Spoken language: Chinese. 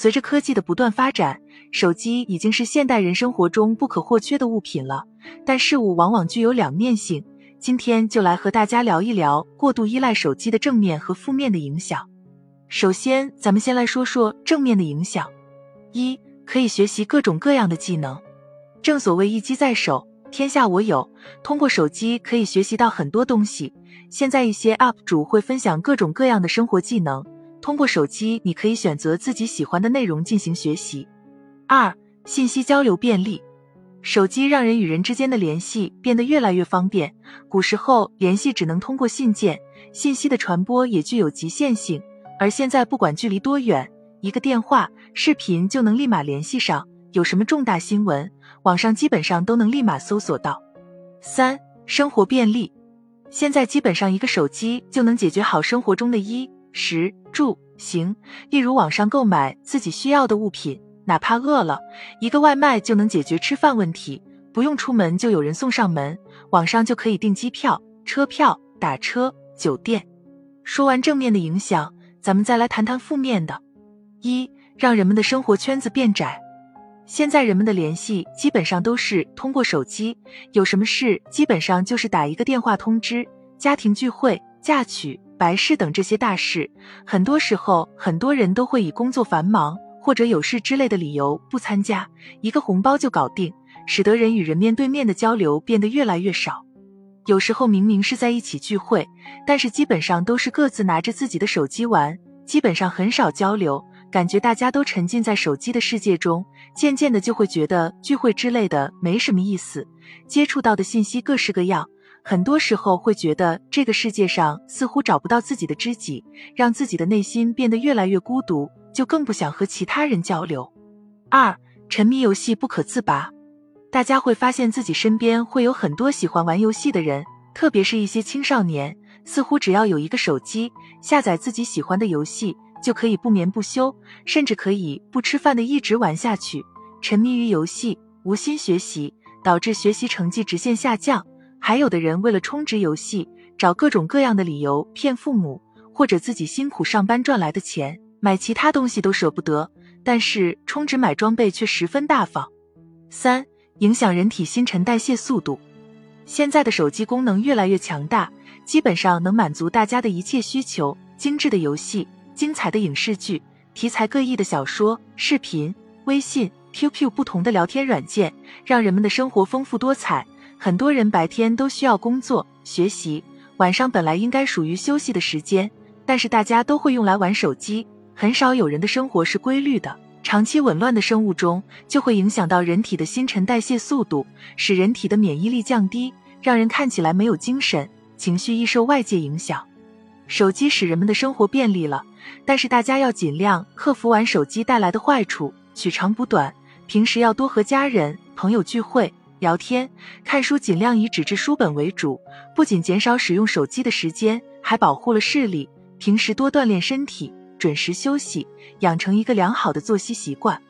随着科技的不断发展，手机已经是现代人生活中不可或缺的物品了。但事物往往具有两面性，今天就来和大家聊一聊过度依赖手机的正面和负面的影响。首先，咱们先来说说正面的影响。一，可以学习各种各样的技能。正所谓一机在手，天下我有。通过手机可以学习到很多东西。现在一些 UP 主会分享各种各样的生活技能。通过手机，你可以选择自己喜欢的内容进行学习。二、信息交流便利，手机让人与人之间的联系变得越来越方便。古时候联系只能通过信件，信息的传播也具有极限性。而现在不管距离多远，一个电话、视频就能立马联系上。有什么重大新闻，网上基本上都能立马搜索到。三、生活便利，现在基本上一个手机就能解决好生活中的衣。食住行，例如网上购买自己需要的物品，哪怕饿了，一个外卖就能解决吃饭问题，不用出门就有人送上门，网上就可以订机票、车票、打车、酒店。说完正面的影响，咱们再来谈谈负面的。一，让人们的生活圈子变窄。现在人们的联系基本上都是通过手机，有什么事基本上就是打一个电话通知。家庭聚会、嫁娶。白事等这些大事，很多时候很多人都会以工作繁忙或者有事之类的理由不参加，一个红包就搞定，使得人与人面对面的交流变得越来越少。有时候明明是在一起聚会，但是基本上都是各自拿着自己的手机玩，基本上很少交流，感觉大家都沉浸在手机的世界中，渐渐的就会觉得聚会之类的没什么意思，接触到的信息各式各样。很多时候会觉得这个世界上似乎找不到自己的知己，让自己的内心变得越来越孤独，就更不想和其他人交流。二，沉迷游戏不可自拔，大家会发现自己身边会有很多喜欢玩游戏的人，特别是一些青少年，似乎只要有一个手机，下载自己喜欢的游戏，就可以不眠不休，甚至可以不吃饭的一直玩下去。沉迷于游戏，无心学习，导致学习成绩直线下降。还有的人为了充值游戏，找各种各样的理由骗父母，或者自己辛苦上班赚来的钱，买其他东西都舍不得，但是充值买装备却十分大方。三、影响人体新陈代谢速度。现在的手机功能越来越强大，基本上能满足大家的一切需求。精致的游戏、精彩的影视剧、题材各异的小说、视频、微信、QQ 不同的聊天软件，让人们的生活丰富多彩。很多人白天都需要工作学习，晚上本来应该属于休息的时间，但是大家都会用来玩手机，很少有人的生活是规律的。长期紊乱的生物钟就会影响到人体的新陈代谢速度，使人体的免疫力降低，让人看起来没有精神，情绪易受外界影响。手机使人们的生活便利了，但是大家要尽量克服玩手机带来的坏处，取长补短，平时要多和家人朋友聚会。聊天、看书尽量以纸质书本为主，不仅减少使用手机的时间，还保护了视力。平时多锻炼身体，准时休息，养成一个良好的作息习惯。